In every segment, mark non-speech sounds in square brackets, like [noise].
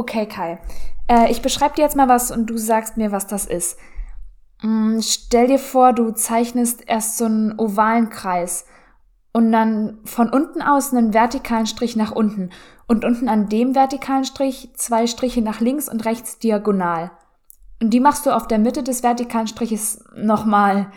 Okay, Kai. Äh, ich beschreibe dir jetzt mal was und du sagst mir, was das ist. Mm, stell dir vor, du zeichnest erst so einen ovalen Kreis und dann von unten aus einen vertikalen Strich nach unten und unten an dem vertikalen Strich zwei Striche nach links und rechts diagonal. Und die machst du auf der Mitte des vertikalen Striches nochmal.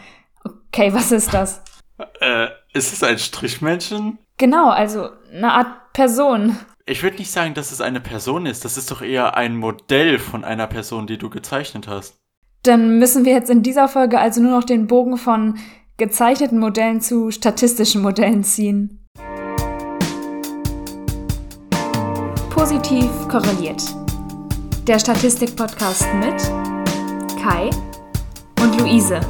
Okay, was ist das? [laughs] Äh, ist es ein Strichmännchen? Genau, also eine Art Person. Ich würde nicht sagen, dass es eine Person ist. Das ist doch eher ein Modell von einer Person, die du gezeichnet hast. Dann müssen wir jetzt in dieser Folge also nur noch den Bogen von gezeichneten Modellen zu statistischen Modellen ziehen. Positiv korreliert. Der Statistik-Podcast mit Kai und Luise.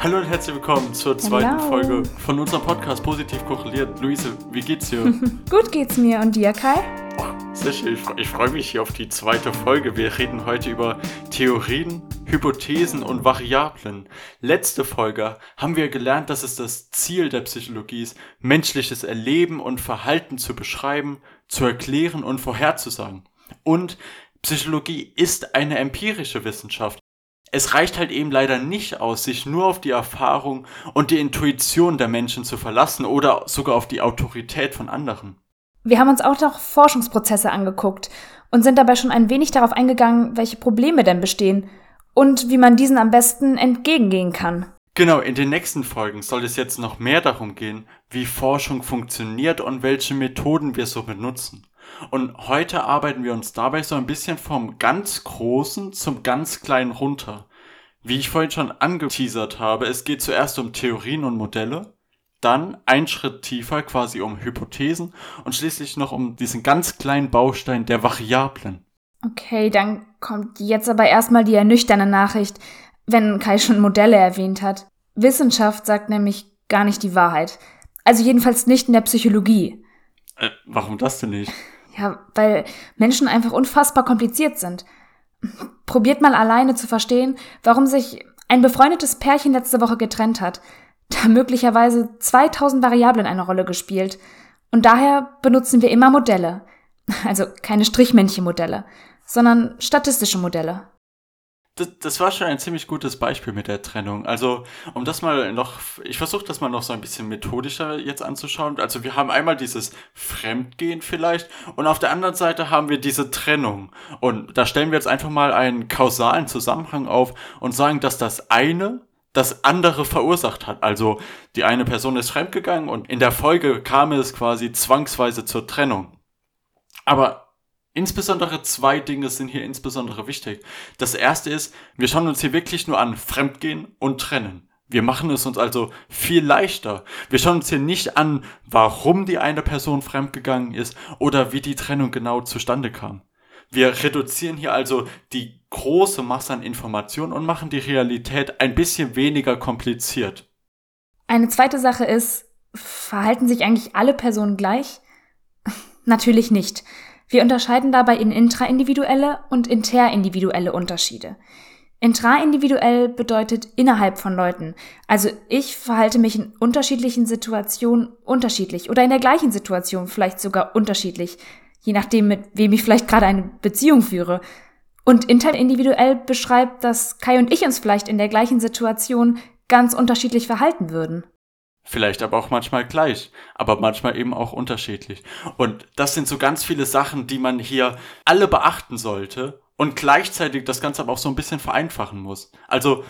Hallo und herzlich willkommen zur zweiten Hallo. Folge von unserem Podcast Positiv korreliert. Luise, wie geht's dir? [laughs] Gut geht's mir und dir, Kai? oh, sehr schön, ich, ich freue mich hier auf die zweite Folge. Wir reden heute über Theorien, Hypothesen und Variablen. Letzte Folge haben wir gelernt, dass es das Ziel der Psychologie ist, menschliches Erleben und Verhalten zu beschreiben, zu erklären und vorherzusagen. Und Psychologie ist eine empirische Wissenschaft. Es reicht halt eben leider nicht aus, sich nur auf die Erfahrung und die Intuition der Menschen zu verlassen oder sogar auf die Autorität von anderen. Wir haben uns auch noch Forschungsprozesse angeguckt und sind dabei schon ein wenig darauf eingegangen, welche Probleme denn bestehen und wie man diesen am besten entgegengehen kann. Genau, in den nächsten Folgen soll es jetzt noch mehr darum gehen, wie Forschung funktioniert und welche Methoden wir so benutzen. Und heute arbeiten wir uns dabei so ein bisschen vom ganz Großen zum ganz Kleinen runter. Wie ich vorhin schon angeteasert habe, es geht zuerst um Theorien und Modelle, dann ein Schritt tiefer quasi um Hypothesen und schließlich noch um diesen ganz kleinen Baustein der Variablen. Okay, dann kommt jetzt aber erstmal die ernüchternde Nachricht, wenn Kai schon Modelle erwähnt hat. Wissenschaft sagt nämlich gar nicht die Wahrheit. Also jedenfalls nicht in der Psychologie. Äh, warum das denn nicht? Ja, weil Menschen einfach unfassbar kompliziert sind. Probiert mal alleine zu verstehen, warum sich ein befreundetes Pärchen letzte Woche getrennt hat. Da möglicherweise 2000 Variablen eine Rolle gespielt. Und daher benutzen wir immer Modelle. Also keine Strichmännchenmodelle, sondern statistische Modelle. Das, das war schon ein ziemlich gutes Beispiel mit der Trennung. Also, um das mal noch, ich versuche das mal noch so ein bisschen methodischer jetzt anzuschauen. Also, wir haben einmal dieses Fremdgehen vielleicht und auf der anderen Seite haben wir diese Trennung. Und da stellen wir jetzt einfach mal einen kausalen Zusammenhang auf und sagen, dass das eine das andere verursacht hat. Also, die eine Person ist fremdgegangen und in der Folge kam es quasi zwangsweise zur Trennung. Aber Insbesondere zwei Dinge sind hier insbesondere wichtig. Das erste ist, wir schauen uns hier wirklich nur an Fremdgehen und Trennen. Wir machen es uns also viel leichter. Wir schauen uns hier nicht an, warum die eine Person fremdgegangen ist oder wie die Trennung genau zustande kam. Wir reduzieren hier also die große Masse an Informationen und machen die Realität ein bisschen weniger kompliziert. Eine zweite Sache ist, verhalten sich eigentlich alle Personen gleich? [laughs] Natürlich nicht. Wir unterscheiden dabei in intraindividuelle und interindividuelle Unterschiede. Intraindividuell bedeutet innerhalb von Leuten. Also ich verhalte mich in unterschiedlichen Situationen unterschiedlich oder in der gleichen Situation vielleicht sogar unterschiedlich, je nachdem, mit wem ich vielleicht gerade eine Beziehung führe. Und interindividuell beschreibt, dass Kai und ich uns vielleicht in der gleichen Situation ganz unterschiedlich verhalten würden. Vielleicht aber auch manchmal gleich, aber manchmal eben auch unterschiedlich. Und das sind so ganz viele Sachen, die man hier alle beachten sollte und gleichzeitig das Ganze aber auch so ein bisschen vereinfachen muss. Also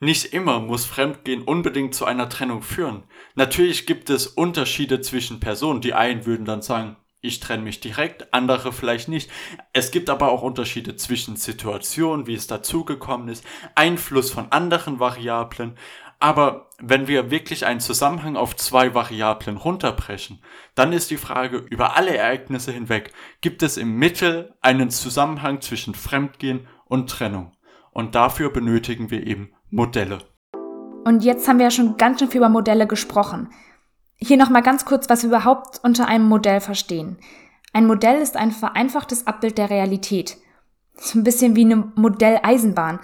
nicht immer muss Fremdgehen unbedingt zu einer Trennung führen. Natürlich gibt es Unterschiede zwischen Personen. Die einen würden dann sagen, ich trenne mich direkt, andere vielleicht nicht. Es gibt aber auch Unterschiede zwischen Situationen, wie es dazugekommen ist, Einfluss von anderen Variablen. Aber wenn wir wirklich einen Zusammenhang auf zwei Variablen runterbrechen, dann ist die Frage über alle Ereignisse hinweg, gibt es im Mittel einen Zusammenhang zwischen Fremdgehen und Trennung? Und dafür benötigen wir eben Modelle. Und jetzt haben wir ja schon ganz schön viel über Modelle gesprochen. Hier nochmal ganz kurz, was wir überhaupt unter einem Modell verstehen. Ein Modell ist ein vereinfachtes Abbild der Realität. So ein bisschen wie eine Modelleisenbahn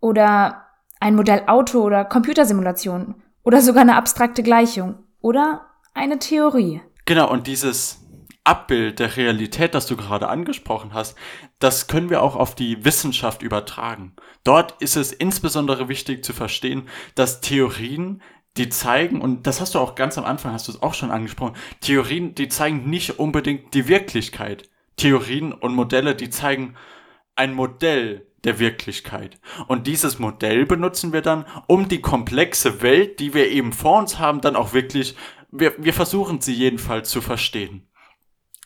oder ein Modellauto oder Computersimulation oder sogar eine abstrakte Gleichung oder eine Theorie. Genau, und dieses Abbild der Realität, das du gerade angesprochen hast, das können wir auch auf die Wissenschaft übertragen. Dort ist es insbesondere wichtig zu verstehen, dass Theorien, die zeigen, und das hast du auch ganz am Anfang, hast du es auch schon angesprochen, Theorien, die zeigen nicht unbedingt die Wirklichkeit. Theorien und Modelle, die zeigen ein Modell der Wirklichkeit. Und dieses Modell benutzen wir dann, um die komplexe Welt, die wir eben vor uns haben, dann auch wirklich, wir, wir versuchen sie jedenfalls zu verstehen.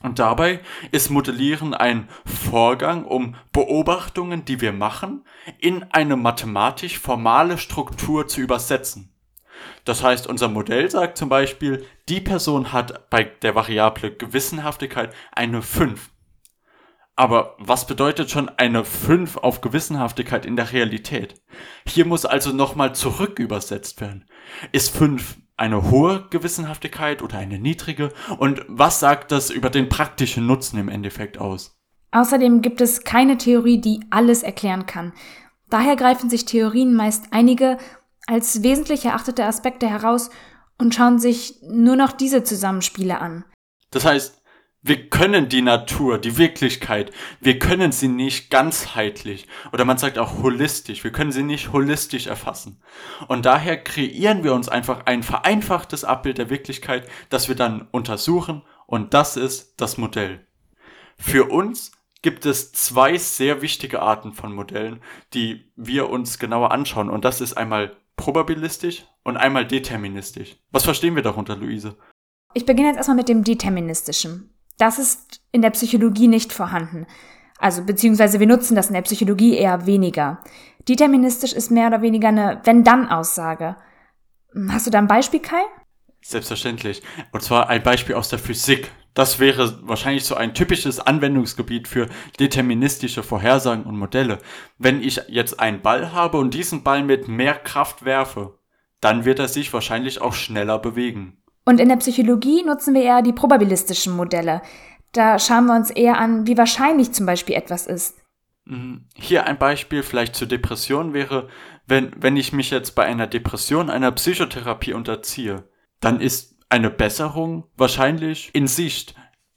Und dabei ist Modellieren ein Vorgang, um Beobachtungen, die wir machen, in eine mathematisch formale Struktur zu übersetzen. Das heißt, unser Modell sagt zum Beispiel, die Person hat bei der Variable Gewissenhaftigkeit eine 5. Aber was bedeutet schon eine 5 auf Gewissenhaftigkeit in der Realität? Hier muss also nochmal zurück übersetzt werden. Ist 5 eine hohe Gewissenhaftigkeit oder eine niedrige? Und was sagt das über den praktischen Nutzen im Endeffekt aus? Außerdem gibt es keine Theorie, die alles erklären kann. Daher greifen sich Theorien meist einige als wesentlich erachtete Aspekte heraus und schauen sich nur noch diese Zusammenspiele an. Das heißt, wir können die Natur, die Wirklichkeit, wir können sie nicht ganzheitlich oder man sagt auch holistisch, wir können sie nicht holistisch erfassen. Und daher kreieren wir uns einfach ein vereinfachtes Abbild der Wirklichkeit, das wir dann untersuchen und das ist das Modell. Für uns gibt es zwei sehr wichtige Arten von Modellen, die wir uns genauer anschauen und das ist einmal probabilistisch und einmal deterministisch. Was verstehen wir darunter, Luise? Ich beginne jetzt erstmal mit dem deterministischen. Das ist in der Psychologie nicht vorhanden. Also beziehungsweise wir nutzen das in der Psychologie eher weniger. Deterministisch ist mehr oder weniger eine Wenn-Dann-Aussage. Hast du da ein Beispiel, Kai? Selbstverständlich. Und zwar ein Beispiel aus der Physik. Das wäre wahrscheinlich so ein typisches Anwendungsgebiet für deterministische Vorhersagen und Modelle. Wenn ich jetzt einen Ball habe und diesen Ball mit mehr Kraft werfe, dann wird er sich wahrscheinlich auch schneller bewegen. Und in der Psychologie nutzen wir eher die probabilistischen Modelle. Da schauen wir uns eher an, wie wahrscheinlich zum Beispiel etwas ist. Mhm. Hier ein Beispiel vielleicht zur Depression wäre, wenn, wenn ich mich jetzt bei einer Depression einer Psychotherapie unterziehe, dann ist eine Besserung wahrscheinlich in Sicht.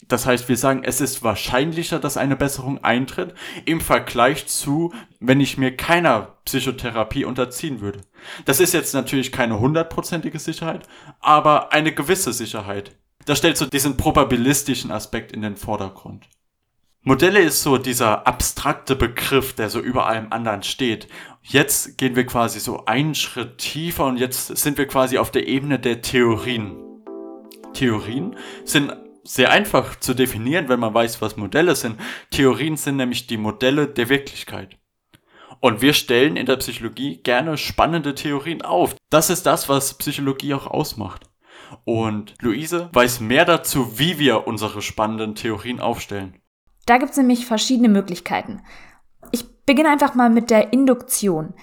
Das heißt, wir sagen, es ist wahrscheinlicher, dass eine Besserung eintritt im Vergleich zu, wenn ich mir keiner Psychotherapie unterziehen würde. Das ist jetzt natürlich keine hundertprozentige Sicherheit, aber eine gewisse Sicherheit. Das stellt so diesen probabilistischen Aspekt in den Vordergrund. Modelle ist so dieser abstrakte Begriff, der so über allem anderen steht. Jetzt gehen wir quasi so einen Schritt tiefer und jetzt sind wir quasi auf der Ebene der Theorien. Theorien sind sehr einfach zu definieren, wenn man weiß, was Modelle sind. Theorien sind nämlich die Modelle der Wirklichkeit. Und wir stellen in der Psychologie gerne spannende Theorien auf. Das ist das, was Psychologie auch ausmacht. Und Luise weiß mehr dazu, wie wir unsere spannenden Theorien aufstellen. Da gibt es nämlich verschiedene Möglichkeiten. Ich beginne einfach mal mit der Induktion.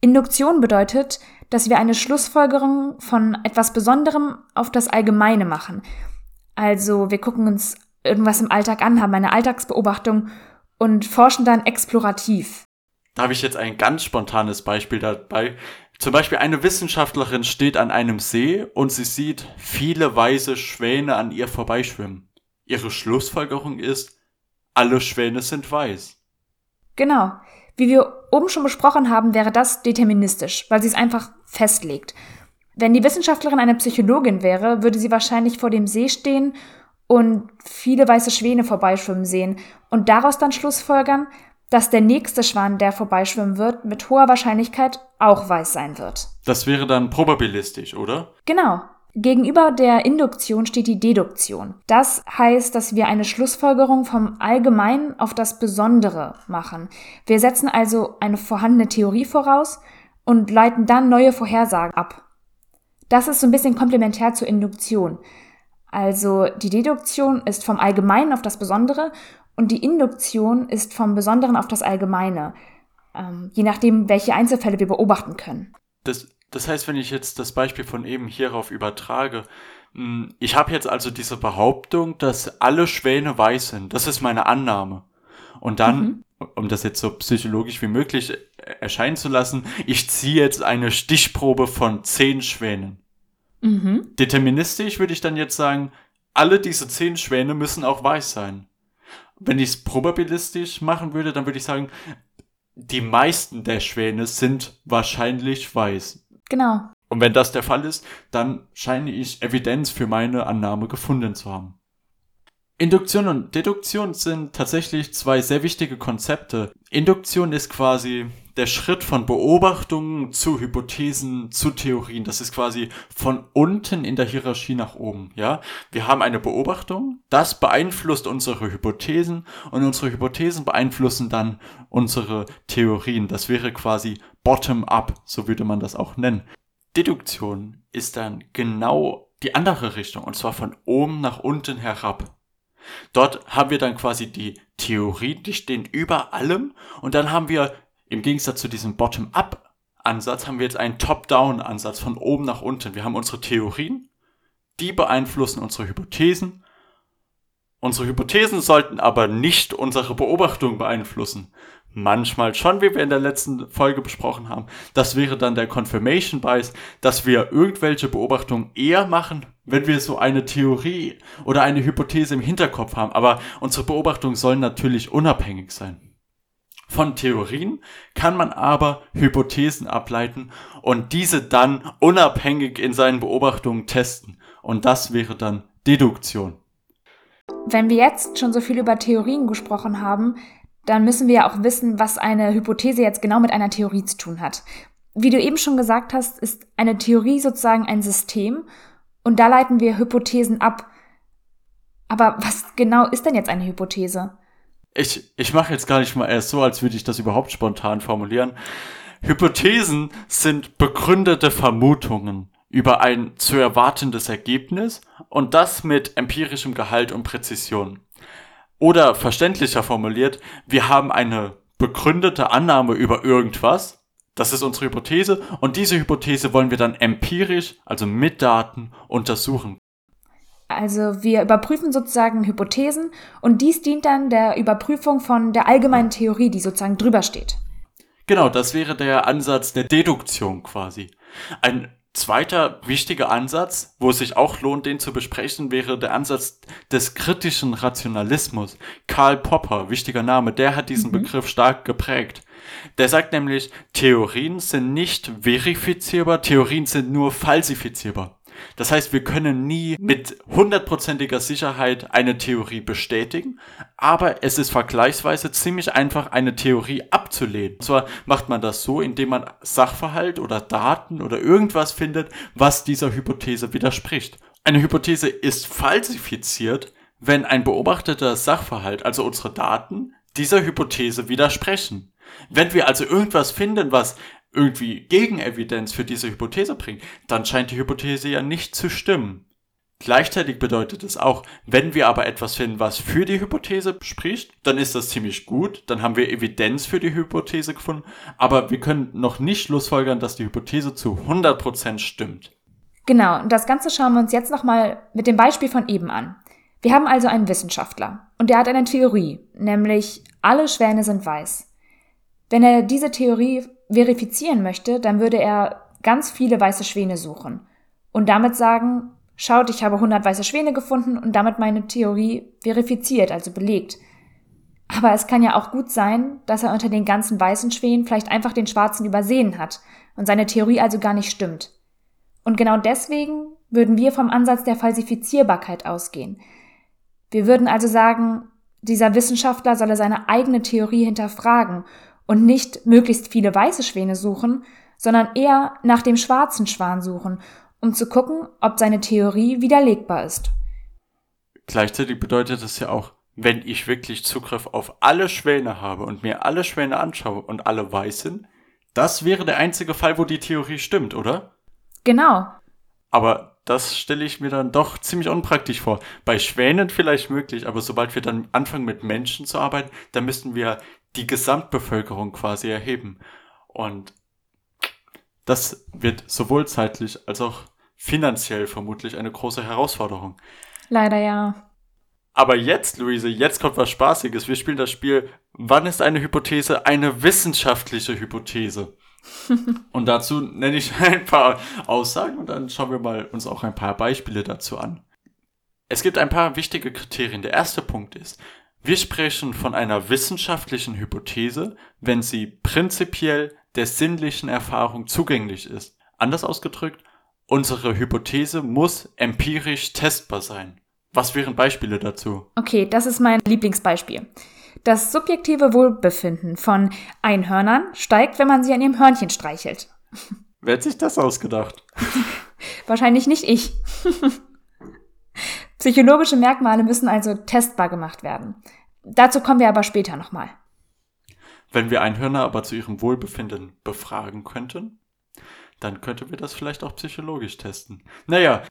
Induktion bedeutet, dass wir eine Schlussfolgerung von etwas Besonderem auf das Allgemeine machen. Also wir gucken uns irgendwas im Alltag an, haben eine Alltagsbeobachtung und forschen dann explorativ. Da habe ich jetzt ein ganz spontanes Beispiel dabei. Zum Beispiel eine Wissenschaftlerin steht an einem See und sie sieht viele weiße Schwäne an ihr vorbeischwimmen. Ihre Schlussfolgerung ist, alle Schwäne sind weiß. Genau. Wie wir oben schon besprochen haben, wäre das deterministisch, weil sie es einfach festlegt. Wenn die Wissenschaftlerin eine Psychologin wäre, würde sie wahrscheinlich vor dem See stehen und viele weiße Schwäne vorbeischwimmen sehen und daraus dann schlussfolgern, dass der nächste Schwan, der vorbeischwimmen wird, mit hoher Wahrscheinlichkeit auch weiß sein wird. Das wäre dann probabilistisch, oder? Genau. Gegenüber der Induktion steht die Deduktion. Das heißt, dass wir eine Schlussfolgerung vom Allgemeinen auf das Besondere machen. Wir setzen also eine vorhandene Theorie voraus und leiten dann neue Vorhersagen ab. Das ist so ein bisschen komplementär zur Induktion. Also die Deduktion ist vom Allgemeinen auf das Besondere und die Induktion ist vom Besonderen auf das Allgemeine, ähm, je nachdem, welche Einzelfälle wir beobachten können. Das, das heißt, wenn ich jetzt das Beispiel von eben hierauf übertrage, hm, ich habe jetzt also diese Behauptung, dass alle Schwäne weiß sind. Das ist meine Annahme. Und dann, mhm. Um das jetzt so psychologisch wie möglich erscheinen zu lassen, ich ziehe jetzt eine Stichprobe von zehn Schwänen. Mhm. Deterministisch würde ich dann jetzt sagen, alle diese zehn Schwäne müssen auch weiß sein. Wenn ich es probabilistisch machen würde, dann würde ich sagen, die meisten der Schwäne sind wahrscheinlich weiß. Genau. Und wenn das der Fall ist, dann scheine ich Evidenz für meine Annahme gefunden zu haben. Induktion und Deduktion sind tatsächlich zwei sehr wichtige Konzepte. Induktion ist quasi der Schritt von Beobachtungen zu Hypothesen, zu Theorien. Das ist quasi von unten in der Hierarchie nach oben, ja. Wir haben eine Beobachtung, das beeinflusst unsere Hypothesen und unsere Hypothesen beeinflussen dann unsere Theorien. Das wäre quasi bottom up, so würde man das auch nennen. Deduktion ist dann genau die andere Richtung und zwar von oben nach unten herab. Dort haben wir dann quasi die Theorien, die stehen über allem und dann haben wir im Gegensatz zu diesem Bottom-up-Ansatz haben wir jetzt einen Top-down-Ansatz von oben nach unten. Wir haben unsere Theorien, die beeinflussen unsere Hypothesen. Unsere Hypothesen sollten aber nicht unsere Beobachtung beeinflussen. Manchmal schon, wie wir in der letzten Folge besprochen haben. Das wäre dann der Confirmation Bias, dass wir irgendwelche Beobachtungen eher machen, wenn wir so eine Theorie oder eine Hypothese im Hinterkopf haben. Aber unsere Beobachtungen sollen natürlich unabhängig sein. Von Theorien kann man aber Hypothesen ableiten und diese dann unabhängig in seinen Beobachtungen testen. Und das wäre dann Deduktion. Wenn wir jetzt schon so viel über Theorien gesprochen haben, dann müssen wir ja auch wissen, was eine Hypothese jetzt genau mit einer Theorie zu tun hat. Wie du eben schon gesagt hast, ist eine Theorie sozusagen ein System und da leiten wir Hypothesen ab. Aber was genau ist denn jetzt eine Hypothese? Ich, ich mache jetzt gar nicht mal erst so, als würde ich das überhaupt spontan formulieren. Hypothesen sind begründete Vermutungen über ein zu erwartendes Ergebnis und das mit empirischem Gehalt und Präzision. Oder verständlicher formuliert, wir haben eine begründete Annahme über irgendwas, das ist unsere Hypothese, und diese Hypothese wollen wir dann empirisch, also mit Daten, untersuchen. Also wir überprüfen sozusagen Hypothesen und dies dient dann der Überprüfung von der allgemeinen Theorie, die sozusagen drüber steht. Genau, das wäre der Ansatz der Deduktion quasi. Ein zweiter wichtiger Ansatz, wo es sich auch lohnt, den zu besprechen, wäre der Ansatz des kritischen Rationalismus. Karl Popper, wichtiger Name, der hat diesen mhm. Begriff stark geprägt. Der sagt nämlich, Theorien sind nicht verifizierbar, Theorien sind nur falsifizierbar. Das heißt, wir können nie mit hundertprozentiger Sicherheit eine Theorie bestätigen, aber es ist vergleichsweise ziemlich einfach, eine Theorie abzulehnen. Und zwar macht man das so, indem man Sachverhalt oder Daten oder irgendwas findet, was dieser Hypothese widerspricht. Eine Hypothese ist falsifiziert, wenn ein beobachteter Sachverhalt, also unsere Daten, dieser Hypothese widersprechen. Wenn wir also irgendwas finden, was irgendwie Gegenevidenz für diese Hypothese bringt, dann scheint die Hypothese ja nicht zu stimmen. Gleichzeitig bedeutet es auch, wenn wir aber etwas finden, was für die Hypothese spricht, dann ist das ziemlich gut, dann haben wir Evidenz für die Hypothese gefunden, aber wir können noch nicht schlussfolgern, dass die Hypothese zu 100% stimmt. Genau, und das Ganze schauen wir uns jetzt nochmal mit dem Beispiel von eben an. Wir haben also einen Wissenschaftler und der hat eine Theorie, nämlich alle Schwäne sind weiß. Wenn er diese Theorie verifizieren möchte, dann würde er ganz viele weiße Schwäne suchen und damit sagen, schaut, ich habe 100 weiße Schwäne gefunden und damit meine Theorie verifiziert, also belegt. Aber es kann ja auch gut sein, dass er unter den ganzen weißen Schwänen vielleicht einfach den schwarzen übersehen hat und seine Theorie also gar nicht stimmt. Und genau deswegen würden wir vom Ansatz der Falsifizierbarkeit ausgehen. Wir würden also sagen, dieser Wissenschaftler solle seine eigene Theorie hinterfragen und nicht möglichst viele weiße Schwäne suchen, sondern eher nach dem schwarzen Schwan suchen, um zu gucken, ob seine Theorie widerlegbar ist. Gleichzeitig bedeutet es ja auch, wenn ich wirklich Zugriff auf alle Schwäne habe und mir alle Schwäne anschaue und alle weiß sind, das wäre der einzige Fall, wo die Theorie stimmt, oder? Genau. Aber das stelle ich mir dann doch ziemlich unpraktisch vor. Bei Schwänen vielleicht möglich, aber sobald wir dann anfangen mit Menschen zu arbeiten, dann müssten wir die Gesamtbevölkerung quasi erheben. Und das wird sowohl zeitlich als auch finanziell vermutlich eine große Herausforderung. Leider ja. Aber jetzt, Luise, jetzt kommt was Spaßiges. Wir spielen das Spiel Wann ist eine Hypothese eine wissenschaftliche Hypothese? [laughs] und dazu nenne ich [laughs] ein paar Aussagen und dann schauen wir mal uns auch ein paar Beispiele dazu an. Es gibt ein paar wichtige Kriterien. Der erste Punkt ist, wir sprechen von einer wissenschaftlichen Hypothese, wenn sie prinzipiell der sinnlichen Erfahrung zugänglich ist. Anders ausgedrückt, unsere Hypothese muss empirisch testbar sein. Was wären Beispiele dazu? Okay, das ist mein Lieblingsbeispiel. Das subjektive Wohlbefinden von Einhörnern steigt, wenn man sie an ihrem Hörnchen streichelt. Wer hat sich das ausgedacht? [laughs] Wahrscheinlich nicht ich. [laughs] Psychologische Merkmale müssen also testbar gemacht werden. Dazu kommen wir aber später nochmal. Wenn wir Einhörner aber zu ihrem Wohlbefinden befragen könnten, dann könnten wir das vielleicht auch psychologisch testen. Naja,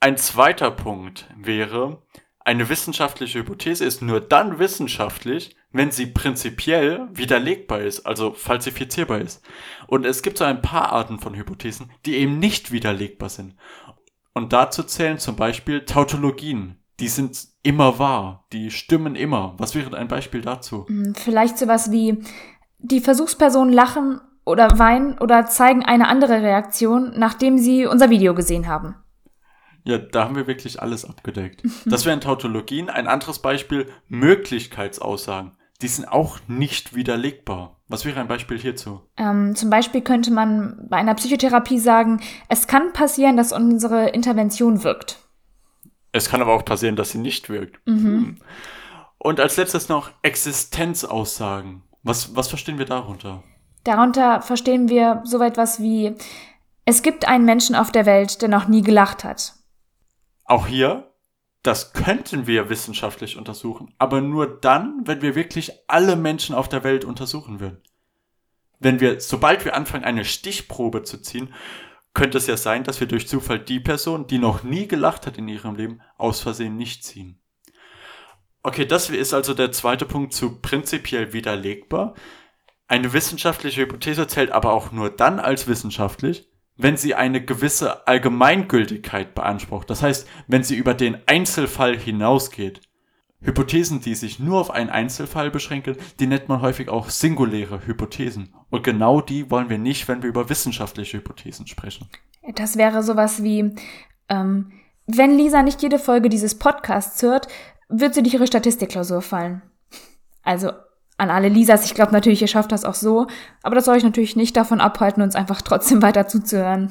ein zweiter Punkt wäre, eine wissenschaftliche Hypothese ist nur dann wissenschaftlich, wenn sie prinzipiell widerlegbar ist, also falsifizierbar ist. Und es gibt so ein paar Arten von Hypothesen, die eben nicht widerlegbar sind. Und dazu zählen zum Beispiel Tautologien. Die sind immer wahr, die stimmen immer. Was wäre ein Beispiel dazu? Hm, vielleicht sowas wie, die Versuchspersonen lachen oder weinen oder zeigen eine andere Reaktion, nachdem sie unser Video gesehen haben. Ja, da haben wir wirklich alles abgedeckt. [laughs] Das wären Tautologien. Ein anderes Beispiel, Möglichkeitsaussagen. Die sind auch nicht widerlegbar. Was wäre ein Beispiel hierzu? Ähm, zum Beispiel könnte man bei einer Psychotherapie sagen, es kann passieren, dass unsere Intervention wirkt. Es kann aber auch passieren, dass sie nicht wirkt. Mhm. Und als letztes noch Existenzaussagen. Was, was verstehen wir darunter? Darunter verstehen wir so etwas wie, es gibt einen Menschen auf der Welt, der noch nie gelacht hat. Auch hier, das könnten wir wissenschaftlich untersuchen, aber nur dann, wenn wir wirklich alle Menschen auf der Welt untersuchen würden. Wenn wir, sobald wir anfangen, eine Stichprobe zu ziehen, könnte es ja sein, dass wir durch Zufall die Person, die noch nie gelacht hat in ihrem Leben, aus Versehen nicht ziehen. Okay, das ist also der zweite Punkt zu prinzipiell widerlegbar. Eine wissenschaftliche Hypothese zählt aber auch nur dann als wissenschaftlich, wenn sie eine gewisse Allgemeingültigkeit beansprucht. Das heißt, wenn sie über den Einzelfall hinausgeht. Hypothesen, die sich nur auf einen Einzelfall beschränken, die nennt man häufig auch singuläre Hypothesen. Und genau die wollen wir nicht, wenn wir über wissenschaftliche Hypothesen sprechen. Das wäre sowas wie, ähm, wenn Lisa nicht jede Folge dieses Podcasts hört, wird sie durch ihre Statistikklausur fallen. Also an alle Lisas, ich glaube natürlich, ihr schafft das auch so, aber das soll euch natürlich nicht davon abhalten, uns einfach trotzdem [laughs] weiter zuzuhören.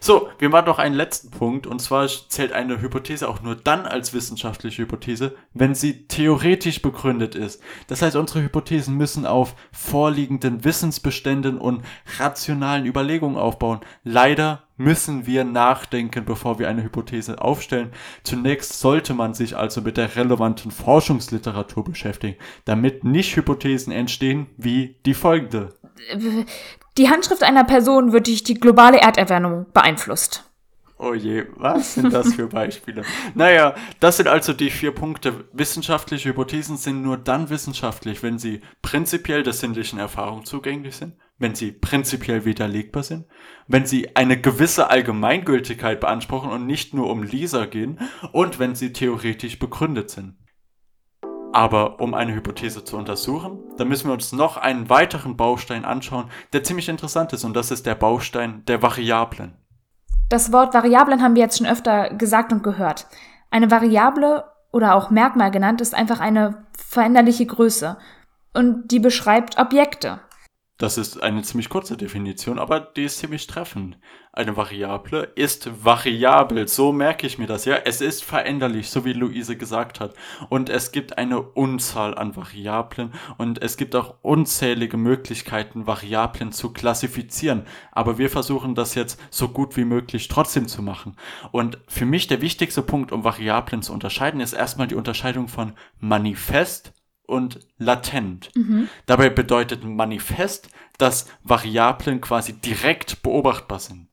So, wir machen noch einen letzten Punkt, und zwar zählt eine Hypothese auch nur dann als wissenschaftliche Hypothese, wenn sie theoretisch begründet ist. Das heißt, unsere Hypothesen müssen auf vorliegenden Wissensbeständen und rationalen Überlegungen aufbauen. Leider müssen wir nachdenken, bevor wir eine Hypothese aufstellen. Zunächst sollte man sich also mit der relevanten Forschungsliteratur beschäftigen, damit nicht Hypothesen entstehen wie die folgende. Die Handschrift einer Person wird durch die globale Erderwärmung beeinflusst. Oh je, was sind das für Beispiele? naja, das sind also die vier Punkte. Wissenschaftliche Hypothesen sind nur dann wissenschaftlich, wenn sie prinzipiell der sinnlichen Erfahrung zugänglich sind, wenn sie prinzipiell widerlegbar sind, wenn sie eine gewisse Allgemeingültigkeit beanspruchen und nicht nur um Lisa gehen und wenn sie theoretisch begründet sind. Aber um eine Hypothese zu untersuchen, da müssen wir uns noch einen weiteren Baustein anschauen, der ziemlich interessant ist und das ist der Baustein der Variablen. Das Wort Variablen haben wir jetzt schon öfter gesagt und gehört. Eine Variable oder auch Merkmal genannt ist einfach eine veränderliche Größe und die beschreibt Objekte. Das ist eine ziemlich kurze Definition, aber die ist ziemlich treffend. Eine Variable ist variabel, so merke ich mir das, ja. Es ist veränderlich, so wie Luise gesagt hat. Und es gibt eine Unzahl an Variablen und es gibt auch unzählige Möglichkeiten, Variablen zu klassifizieren. Aber wir versuchen das jetzt so gut wie möglich trotzdem zu machen. Und für mich der wichtigste Punkt, um Variablen zu unterscheiden, ist erstmal die Unterscheidung von Manifest und latent. Mhm. Dabei bedeutet manifest, dass Variablen quasi direkt beobachtbar sind.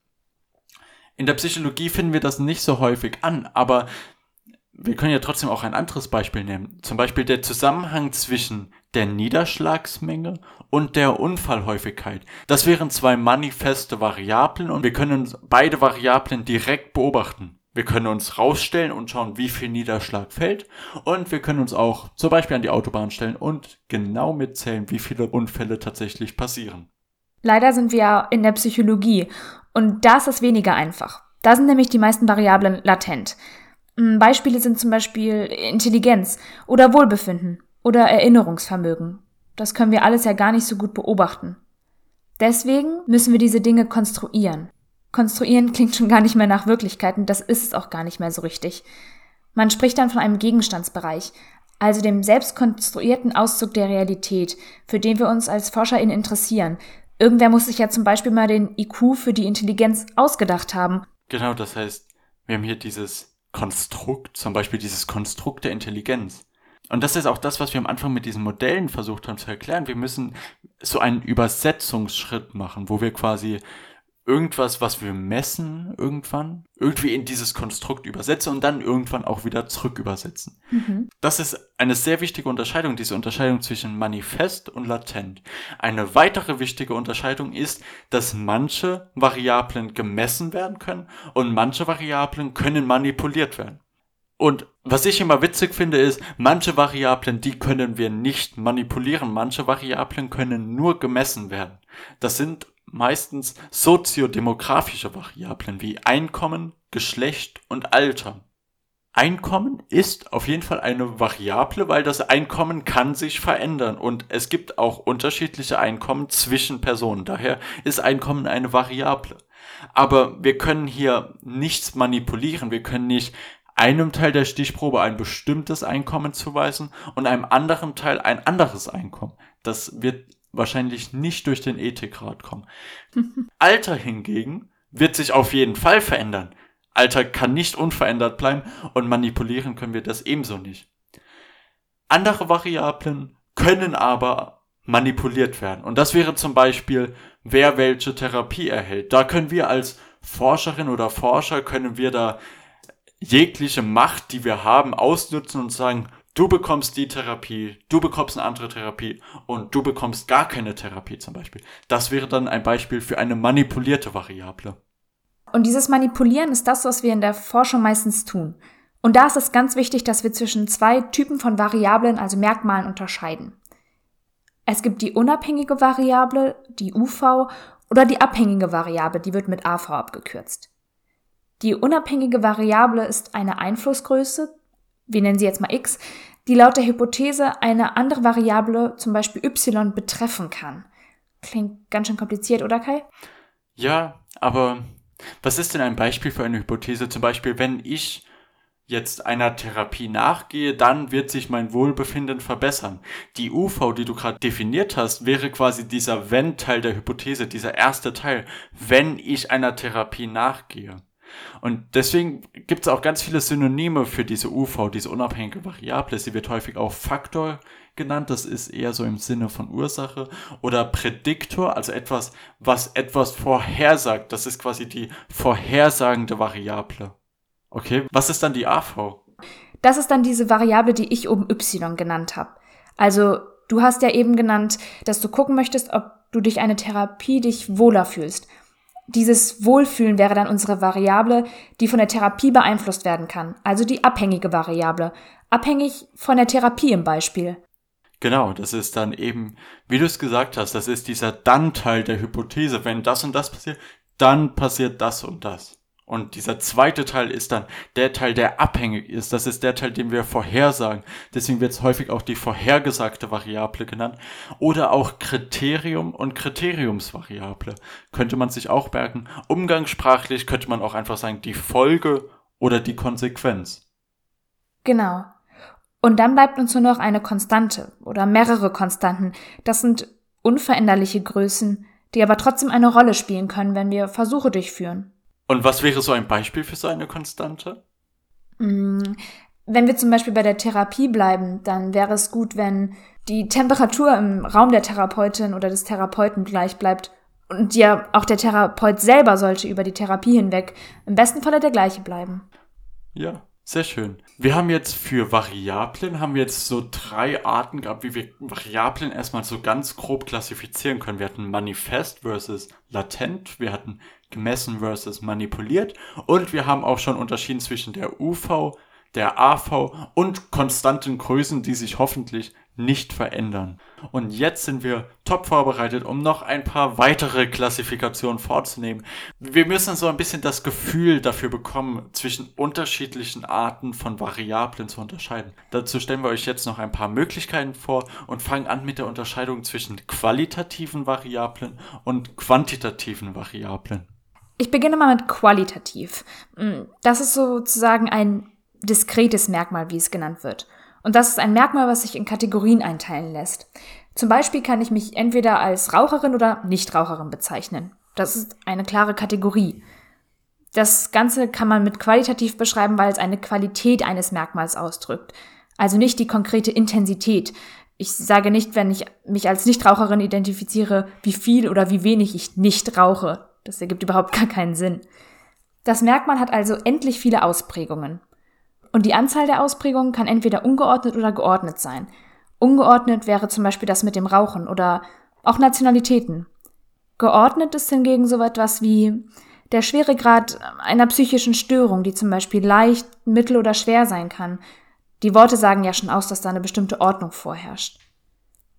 In der Psychologie finden wir das nicht so häufig an, aber wir können ja trotzdem auch ein anderes Beispiel nehmen. Zum Beispiel der Zusammenhang zwischen der Niederschlagsmenge und der Unfallhäufigkeit. Das wären zwei manifeste Variablen und wir können beide Variablen direkt beobachten. Wir können uns rausstellen und schauen, wie viel Niederschlag fällt. Und wir können uns auch zum Beispiel an die Autobahn stellen und genau mitzählen, wie viele Unfälle tatsächlich passieren. Leider sind wir in der Psychologie und da ist es weniger einfach. Da sind nämlich die meisten Variablen latent. Mm, Beispiele sind zum Beispiel Intelligenz oder Wohlbefinden oder Erinnerungsvermögen. Das können wir alles ja gar nicht so gut beobachten. Deswegen müssen wir diese Dinge konstruieren. Konstruieren klingt schon gar nicht mehr nach Wirklichkeiten, das ist es auch gar nicht mehr so richtig. Man spricht dann von einem Gegenstandsbereich, also dem selbst konstruierten Auszug der Realität, für den wir uns als ForscherInnen interessieren. Irgendwer muss sich ja zum Beispiel mal den IQ für die Intelligenz ausgedacht haben. Genau, das heißt, wir haben hier dieses Konstrukt, zum Beispiel dieses Konstrukt der Intelligenz. Und das ist auch das, was wir am Anfang mit diesen Modellen versucht haben zu erklären. Wir müssen so einen Übersetzungsschritt machen, wo wir quasi irgendwas, was wir messen irgendwann, irgendwie in dieses Konstrukt übersetzen und dann irgendwann auch wieder zurück übersetzen. Mhm. Das ist eine sehr wichtige Unterscheidung, diese Unterscheidung zwischen manifest und latent. Eine weitere wichtige Unterscheidung ist, dass manche Variablen gemessen werden können und manche Variablen können manipuliert werden. Und was ich immer witzig finde, ist, manche Variablen, die können wir nicht manipulieren, manche Variablen können nur gemessen werden. Das sind meistens soziodemografische Variablen wie Einkommen, Geschlecht und Alter. Einkommen ist auf jeden Fall eine Variable, weil das Einkommen kann sich verändern und es gibt auch unterschiedliche Einkommen zwischen Personen. Daher ist Einkommen eine Variable. Aber wir können hier nichts manipulieren. Wir können nicht einem Teil der Stichprobe ein bestimmtes Einkommen zuweisen und einem anderen Teil ein anderes Einkommen. Das wird wahrscheinlich nicht durch den Ethikrat kommen. [laughs] Alter hingegen wird sich auf jeden Fall verändern. Alter kann nicht unverändert bleiben und manipulieren können wir das ebenso nicht. Andere Variablen können aber manipuliert werden. Und das wäre zum Beispiel, wer welche Therapie erhält. Da können wir als Forscherin oder Forscher, können wir da jegliche Macht, die wir haben, ausnutzen und sagen, du bekommst die Therapie, du bekommst eine andere Therapie und du bekommst gar keine Therapie zum Beispiel. Das wäre dann ein Beispiel für eine manipulierte Variable. Und dieses Manipulieren ist das, was wir in der Forschung meistens tun. Und da ist es ganz wichtig, dass wir zwischen zwei Typen von Variablen, also Merkmalen, unterscheiden. Es gibt die unabhängige Variable, die UV, oder die abhängige Variable, die wird mit AV abgekürzt. Die unabhängige Variable ist eine Einflussgröße, wir nennen sie jetzt mal x, die laut der Hypothese eine andere Variable, zum Beispiel y, betreffen kann. Klingt ganz schön kompliziert, oder Kai? Ja, aber was ist denn ein Beispiel für eine Hypothese? Zum Beispiel, wenn ich jetzt einer Therapie nachgehe, dann wird sich mein Wohlbefinden verbessern. Die UV, die du gerade definiert hast, wäre quasi dieser Wenn-Teil der Hypothese, dieser erste Teil, wenn ich einer Therapie nachgehe. Und deswegen gibt es auch ganz viele Synonyme für diese UV, diese unabhängige Variable. Sie wird häufig auch Faktor genannt, das ist eher so im Sinne von Ursache. Oder Prädiktor, also etwas, was etwas vorhersagt. Das ist quasi die vorhersagende Variable. Okay, was ist dann die AV? Das ist dann diese Variable, die ich oben y genannt habe. Also du hast ja eben genannt, dass du gucken möchtest, ob du durch eine Therapie dich wohler fühlst. Dieses Wohlfühlen wäre dann unsere Variable, die von der Therapie beeinflusst werden kann, also die abhängige Variable, abhängig von der Therapie im Beispiel. Genau, das ist dann eben, wie du es gesagt hast, das ist dieser Dann-Teil der Hypothese. Wenn das und das passiert, dann passiert das und das. Und dieser zweite Teil ist dann der Teil, der abhängig ist. Das ist der Teil, den wir vorhersagen. Deswegen wird es häufig auch die vorhergesagte Variable genannt. Oder auch Kriterium und Kriteriumsvariable. Könnte man sich auch merken. Umgangssprachlich könnte man auch einfach sagen, die Folge oder die Konsequenz. Genau. Und dann bleibt uns nur noch eine Konstante oder mehrere Konstanten. Das sind unveränderliche Größen, die aber trotzdem eine Rolle spielen können, wenn wir Versuche durchführen. Und was wäre so ein Beispiel für so eine Konstante? Mm, wenn wir zum Beispiel bei der Therapie bleiben, dann wäre es gut, wenn die Temperatur im Raum der Therapeutin oder des Therapeuten gleich bleibt. Und ja, auch der Therapeut selber sollte über die Therapie hinweg im besten Falle der gleiche bleiben. Ja, sehr schön. Wir haben jetzt für Variablen, haben wir jetzt so drei Arten gehabt, wie wir Variablen erstmal so ganz grob klassifizieren können. Wir hatten manifest versus latent, wir hatten gemessen versus manipuliert und wir haben auch schon unterschieden zwischen der UV, der AV und konstanten Größen, die sich hoffentlich nicht verändern. Und jetzt sind wir top vorbereitet, um noch ein paar weitere Klassifikationen vorzunehmen. Wir müssen so ein bisschen das Gefühl dafür bekommen, zwischen unterschiedlichen Arten von Variablen zu unterscheiden. Dazu stellen wir euch jetzt noch ein paar Möglichkeiten vor und fangen an mit der Unterscheidung zwischen qualitativen Variablen und quantitativen Variablen. Ich beginne mal mit qualitativ. Hm, das ist sozusagen ein diskretes Merkmal, wie es genannt wird. Und das ist ein Merkmal, was sich in Kategorien einteilen lässt. Zum Beispiel kann ich mich entweder als Raucherin oder Nichtraucherin bezeichnen. Das ist eine klare Kategorie. Das Ganze kann man mit qualitativ beschreiben, weil es eine Qualität eines Merkmals ausdrückt. Also nicht die konkrete Intensität. Ich sage nicht, wenn ich mich als Nichtraucherin identifiziere, wie viel oder wie wenig ich nicht rauche. Das ergibt überhaupt gar keinen Sinn. Das Merkmal hat also endlich viele Ausprägungen. Und die Anzahl der Ausprägungen kann entweder ungeordnet oder geordnet sein. Ungeordnet wäre zum Beispiel das mit dem Rauchen oder auch Nationalitäten. Geordnet ist hingegen so etwas wie der Schweregrad einer psychischen Störung, die zum Beispiel leicht, mittel oder schwer sein kann. Die Worte sagen ja schon aus, dass da eine bestimmte Ordnung vorherrscht.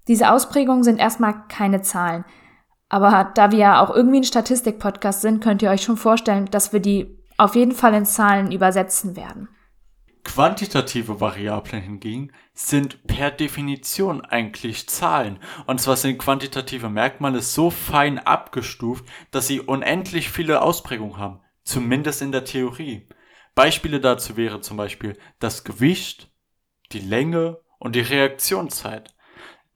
Diese Ausprägungen sind erstmal keine Zahlen. Aber da wir ja auch irgendwie ein Statistik-Podcast sind, könnt ihr euch schon vorstellen, dass wir die auf jeden Fall in Zahlen übersetzen werden. Quantitative Variablen hingegen sind per Definition eigentlich Zahlen. Und zwar sind quantitative Merkmale so fein abgestuft, dass sie unendlich viele Ausprägungen haben. Zumindest in der Theorie. Beispiele dazu wäre zum Beispiel das Gewicht, die Länge und die Reaktionszeit.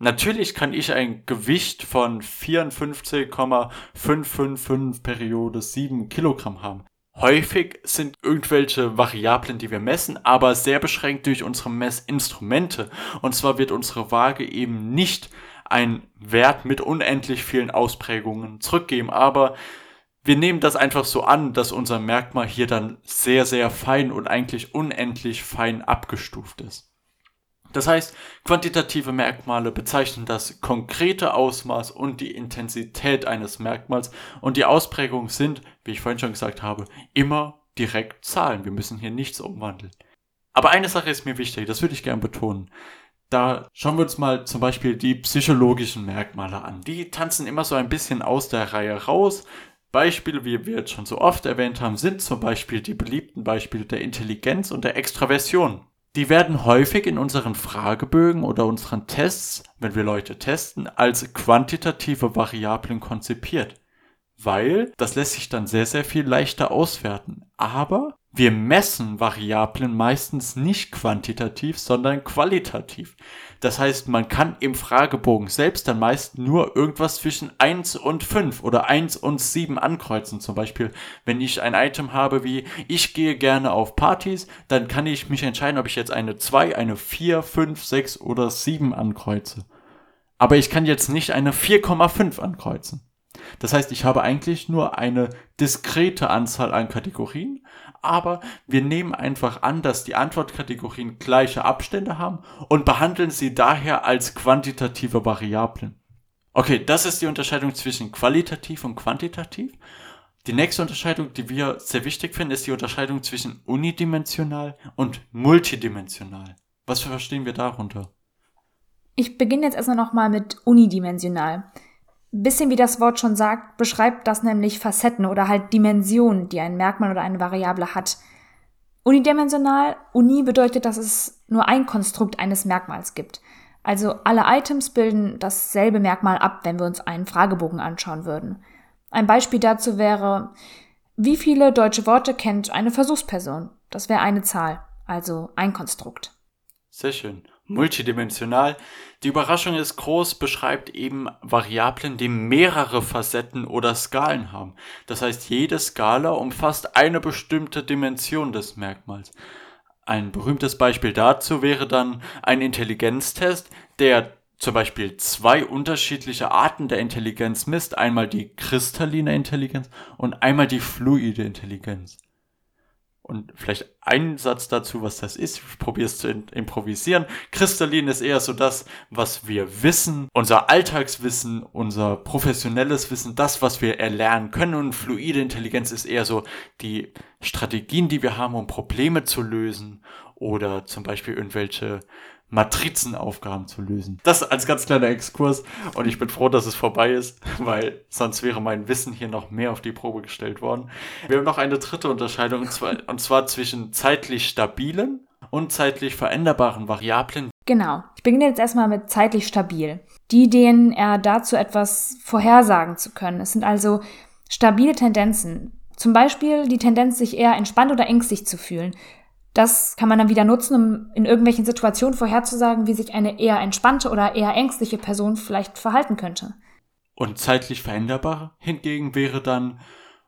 Natürlich kann ich ein Gewicht von 54,555 Periode 7 Kilogramm haben. Häufig sind irgendwelche Variablen, die wir messen, aber sehr beschränkt durch unsere Messinstrumente. Und zwar wird unsere Waage eben nicht einen Wert mit unendlich vielen Ausprägungen zurückgeben, aber wir nehmen das einfach so an, dass unser Merkmal hier dann sehr, sehr fein und eigentlich unendlich fein abgestuft ist. Das heißt, quantitative Merkmale bezeichnen das konkrete Ausmaß und die Intensität eines Merkmals und die Ausprägungen sind, wie ich vorhin schon gesagt habe, immer direkt Zahlen. Wir müssen hier nichts umwandeln. Aber eine Sache ist mir wichtig, das würde ich gerne betonen. Da schauen wir uns mal zum Beispiel die psychologischen Merkmale an. Die tanzen immer so ein bisschen aus der Reihe raus. Beispiele, wie wir jetzt schon so oft erwähnt haben, sind zum Beispiel die beliebten Beispiele der Intelligenz und der Extraversion. Die werden häufig in unseren Fragebögen oder unseren Tests, wenn wir Leute testen, als quantitative Variablen konzipiert. Weil das lässt sich dann sehr, sehr viel leichter auswerten. Aber wir messen Variablen meistens nicht quantitativ, sondern qualitativ. Das heißt, man kann im Fragebogen selbst dann meist nur irgendwas zwischen 1 und 5 oder 1 und 7 ankreuzen. Zum Beispiel, wenn ich ein Item habe wie ich gehe gerne auf Partys, dann kann ich mich entscheiden, ob ich jetzt eine 2, eine 4, 5, 6 oder 7 ankreuze. Aber ich kann jetzt nicht eine 4,5 ankreuzen. Das heißt, ich habe eigentlich nur eine diskrete Anzahl an Kategorien, aber wir nehmen einfach an, dass die Antwortkategorien gleiche Abstände haben und behandeln sie daher als quantitative Variablen. Okay, das ist die Unterscheidung zwischen qualitativ und quantitativ. Die nächste Unterscheidung, die wir sehr wichtig finden, ist die Unterscheidung zwischen unidimensional und multidimensional. Was verstehen wir darunter? Ich beginne jetzt erstmal nochmal mit unidimensional bisschen wie das Wort schon sagt, beschreibt das nämlich Facetten oder halt Dimensionen, die ein Merkmal oder eine Variable hat. Unidimensional, uni bedeutet, dass es nur ein Konstrukt eines Merkmals gibt. Also alle Items bilden dasselbe Merkmal ab, wenn wir uns einen Fragebogen anschauen würden. Ein Beispiel dazu wäre, wie viele deutsche Worte kennt eine Versuchsperson? Das wäre eine Zahl, also ein Konstrukt. Sehr schön multidimensional. Die Überraschung ist groß, beschreibt eben Variablen, die mehrere Facetten oder Skalen haben. Das heißt, jede Skala umfasst eine bestimmte Dimension des Merkmals. Ein berühmtes Beispiel dazu wäre dann ein Intelligenztest, der zum Beispiel zwei unterschiedliche Arten der Intelligenz misst. Einmal die kristalline Intelligenz und einmal die fluide Intelligenz. Und vielleicht ein Satz dazu, was das ist. Ich probiere es zu improvisieren. Kristallin ist eher so das, was wir wissen, unser Alltagswissen, unser professionelles Wissen, das, was wir erlernen können. Und fluide Intelligenz ist eher so die Strategien, die wir haben, um Probleme zu lösen oder zum Beispiel irgendwelche Matrizenaufgaben zu lösen. Das als ganz kleiner Exkurs und ich bin froh, dass es vorbei ist, weil sonst wäre mein Wissen hier noch mehr auf die Probe gestellt worden. Wir haben noch eine dritte Unterscheidung und zwar, und zwar zwischen zeitlich stabilen und zeitlich veränderbaren Variablen. Genau. Ich beginne jetzt erstmal mit zeitlich stabil. Die denen er dazu etwas vorhersagen zu können. Es sind also stabile Tendenzen. Zum Beispiel die Tendenz, sich eher entspannt oder ängstlich zu fühlen. Das kann man dann wieder nutzen, um in irgendwelchen Situationen vorherzusagen, wie sich eine eher entspannte oder eher ängstliche Person vielleicht verhalten könnte. Und zeitlich veränderbar hingegen wäre dann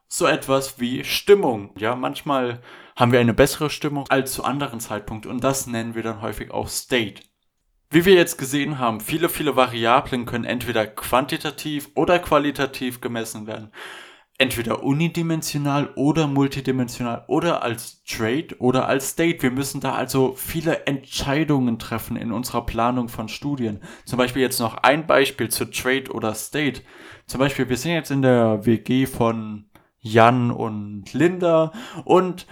so etwas wie Stimmung. Ja, manchmal haben wir eine bessere Stimmung als zu anderen Zeitpunkten und das nennen wir dann häufig auch State. Wie wir jetzt gesehen haben, viele, viele Variablen können entweder quantitativ oder qualitativ gemessen werden entweder unidimensional oder multidimensional oder als Trade oder als State. Wir müssen da also viele Entscheidungen treffen in unserer Planung von Studien. Zum Beispiel jetzt noch ein Beispiel zu Trade oder State. Zum Beispiel, wir sind jetzt in der WG von Jan und Linda und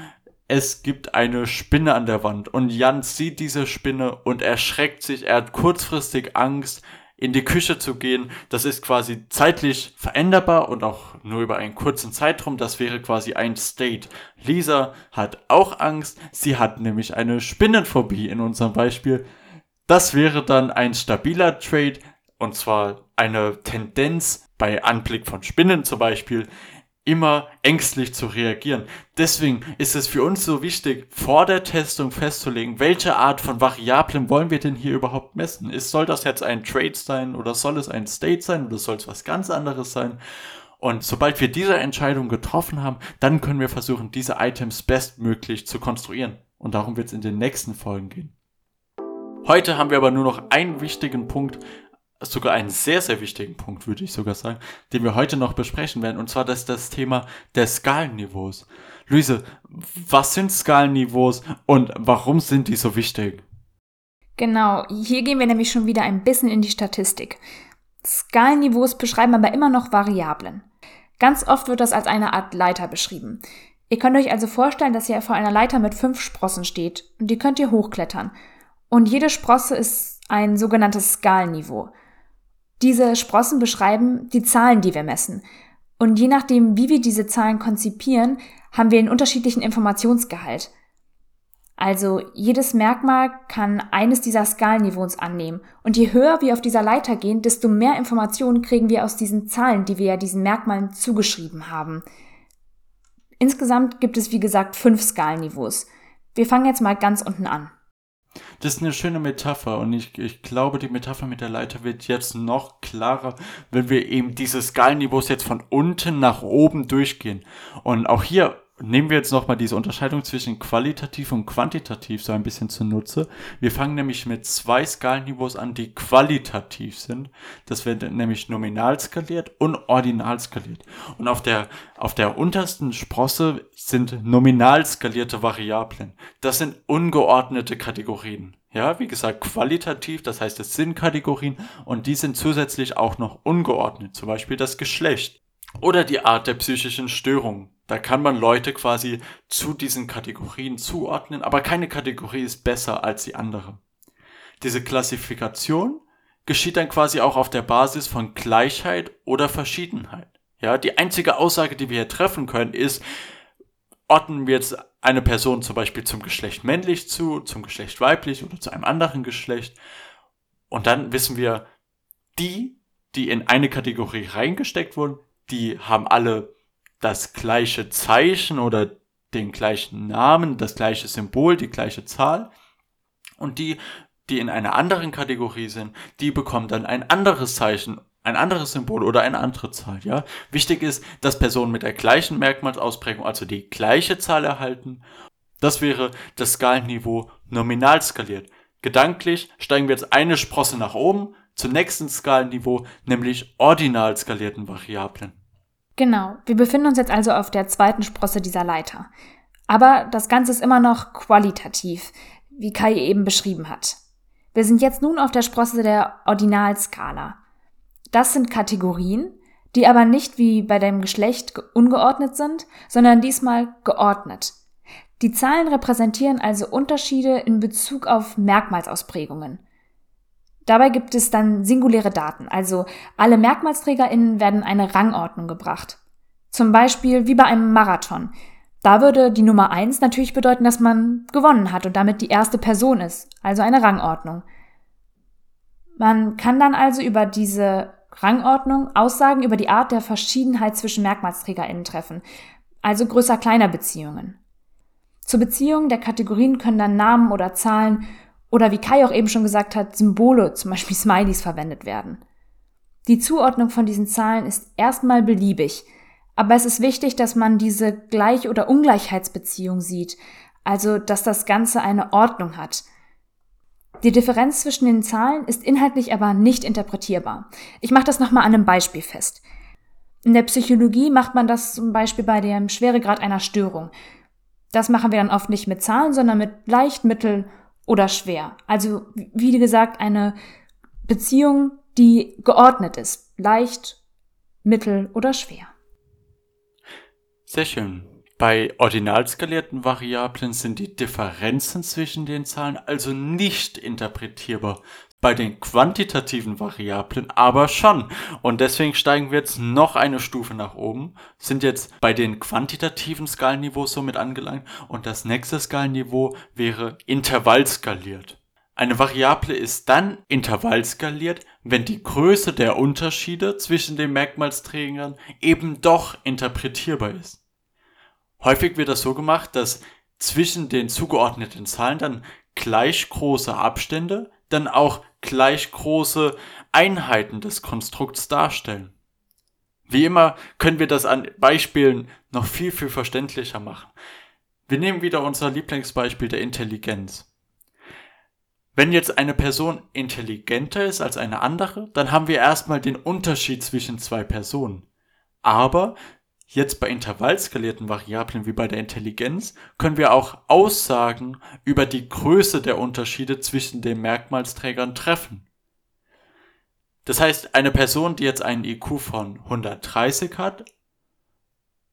es gibt eine Spinne an der Wand und Jan sieht diese Spinne und erschreckt sich, er hat kurzfristig Angst, in die Küche zu gehen. Das ist quasi zeitlich veränderbar und auch nur über einen kurzen Zeitraum. Das wäre quasi ein State. Lisa hat auch Angst. Sie hat nämlich eine Spinnenphobie in unserem Beispiel. Das wäre dann ein stabiler Trade und zwar eine Tendenz bei Anblick von Spinnen zum Beispiel immer ängstlich zu reagieren. Deswegen ist es für uns so wichtig, vor der Testung festzulegen, welche Art von Variablen wollen wir denn hier überhaupt messen? Ist, soll das jetzt ein Trade sein oder soll es ein State sein oder soll es was ganz anderes sein? Und sobald wir diese Entscheidung getroffen haben, dann können wir versuchen, diese Items bestmöglich zu konstruieren. Und darum wird es in den nächsten Folgen gehen. Heute haben wir aber nur noch einen wichtigen Punkt sogar einen sehr, sehr wichtigen Punkt, würde ich sogar sagen, den wir heute noch besprechen werden. Und zwar das das Thema der Skalenniveaus. Luise, was sind Skalenniveaus und warum sind die so wichtig? Genau, hier gehen wir nämlich schon wieder ein bisschen in die Statistik. Skalenniveaus beschreiben aber immer noch Variablen. Ganz oft wird das als eine Art Leiter beschrieben. Ihr könnt euch also vorstellen, dass ihr vor einer Leiter mit fünf Sprossen steht und die könnt ihr hochklettern. Und jede Sprosse ist ein sogenanntes Skalenniveau. Diese Sprossen beschreiben die Zahlen, die wir messen. Und je nachdem, wie wir diese Zahlen konzipieren, haben wir einen unterschiedlichen Informationsgehalt. Also jedes Merkmal kann eines dieser Skalenniveaus annehmen. Und je höher wir auf dieser Leiter gehen, desto mehr Informationen kriegen wir aus diesen Zahlen, die wir ja diesen Merkmalen zugeschrieben haben. Insgesamt gibt es, wie gesagt, fünf Skalenniveaus. Wir fangen jetzt mal ganz unten an. Das ist eine schöne Metapher und ich, ich glaube, die Metapher mit der Leiter wird jetzt noch klarer, wenn wir eben diese Skalenniveaus jetzt von unten nach oben durchgehen. Und auch hier nehmen wir jetzt nochmal diese Unterscheidung zwischen qualitativ und quantitativ so ein bisschen zunutze. Wir fangen nämlich mit zwei Skalenniveaus an, die qualitativ sind. Das wird nämlich nominal skaliert und ordinal skaliert. Und auf der, auf der untersten Sprosse sind nominal skalierte Variablen. Das sind ungeordnete Kategorien. Ja, wie gesagt, qualitativ, das heißt, es sind Kategorien und die sind zusätzlich auch noch ungeordnet, zum Beispiel das Geschlecht oder die Art der psychischen Störung. Da kann man Leute quasi zu diesen Kategorien zuordnen, aber keine Kategorie ist besser als die andere. Diese Klassifikation geschieht dann quasi auch auf der Basis von Gleichheit oder Verschiedenheit. Ja, die einzige Aussage, die wir hier treffen können, ist, ordnen wir jetzt eine Person zum Beispiel zum Geschlecht männlich zu, zum Geschlecht weiblich oder zu einem anderen Geschlecht. Und dann wissen wir, die, die in eine Kategorie reingesteckt wurden, die haben alle das gleiche Zeichen oder den gleichen Namen, das gleiche Symbol, die gleiche Zahl. Und die, die in einer anderen Kategorie sind, die bekommen dann ein anderes Zeichen, ein anderes Symbol oder eine andere Zahl, ja. Wichtig ist, dass Personen mit der gleichen Merkmalsausprägung, also die gleiche Zahl erhalten. Das wäre das Skalenniveau nominal skaliert. Gedanklich steigen wir jetzt eine Sprosse nach oben zum nächsten Skalenniveau, nämlich ordinal skalierten Variablen. Genau, wir befinden uns jetzt also auf der zweiten Sprosse dieser Leiter. Aber das Ganze ist immer noch qualitativ, wie Kai eben beschrieben hat. Wir sind jetzt nun auf der Sprosse der Ordinalskala. Das sind Kategorien, die aber nicht wie bei deinem Geschlecht ungeordnet sind, sondern diesmal geordnet. Die Zahlen repräsentieren also Unterschiede in Bezug auf Merkmalsausprägungen. Dabei gibt es dann singuläre Daten, also alle MerkmalsträgerInnen werden in eine Rangordnung gebracht. Zum Beispiel wie bei einem Marathon. Da würde die Nummer eins natürlich bedeuten, dass man gewonnen hat und damit die erste Person ist, also eine Rangordnung. Man kann dann also über diese Rangordnung Aussagen über die Art der Verschiedenheit zwischen MerkmalsträgerInnen treffen, also größer-kleiner Beziehungen. Zur Beziehung der Kategorien können dann Namen oder Zahlen oder wie Kai auch eben schon gesagt hat, Symbole, zum Beispiel [laughs] Smileys, verwendet werden. Die Zuordnung von diesen Zahlen ist erstmal beliebig, aber es ist wichtig, dass man diese Gleich- oder Ungleichheitsbeziehung sieht, also dass das Ganze eine Ordnung hat. Die Differenz zwischen den Zahlen ist inhaltlich aber nicht interpretierbar. Ich mache das nochmal an einem Beispiel fest. In der Psychologie macht man das zum Beispiel bei dem Schweregrad einer Störung. Das machen wir dann oft nicht mit Zahlen, sondern mit leicht, mittel oder schwer. Also, wie gesagt, eine Beziehung, die geordnet ist. Leicht, mittel oder schwer. Sehr schön. Bei ordinal skalierten Variablen sind die Differenzen zwischen den Zahlen also nicht interpretierbar, bei den quantitativen Variablen aber schon. Und deswegen steigen wir jetzt noch eine Stufe nach oben, sind jetzt bei den quantitativen Skalenniveaus somit angelangt und das nächste Skalenniveau wäre intervallskaliert. Eine Variable ist dann intervallskaliert, wenn die Größe der Unterschiede zwischen den Merkmalsträgern eben doch interpretierbar ist. Häufig wird das so gemacht, dass zwischen den zugeordneten Zahlen dann gleich große Abstände dann auch gleich große Einheiten des Konstrukts darstellen. Wie immer können wir das an Beispielen noch viel, viel verständlicher machen. Wir nehmen wieder unser Lieblingsbeispiel der Intelligenz. Wenn jetzt eine Person intelligenter ist als eine andere, dann haben wir erstmal den Unterschied zwischen zwei Personen. Aber Jetzt bei intervallskalierten Variablen wie bei der Intelligenz können wir auch Aussagen über die Größe der Unterschiede zwischen den Merkmalsträgern treffen. Das heißt, eine Person, die jetzt einen IQ von 130 hat,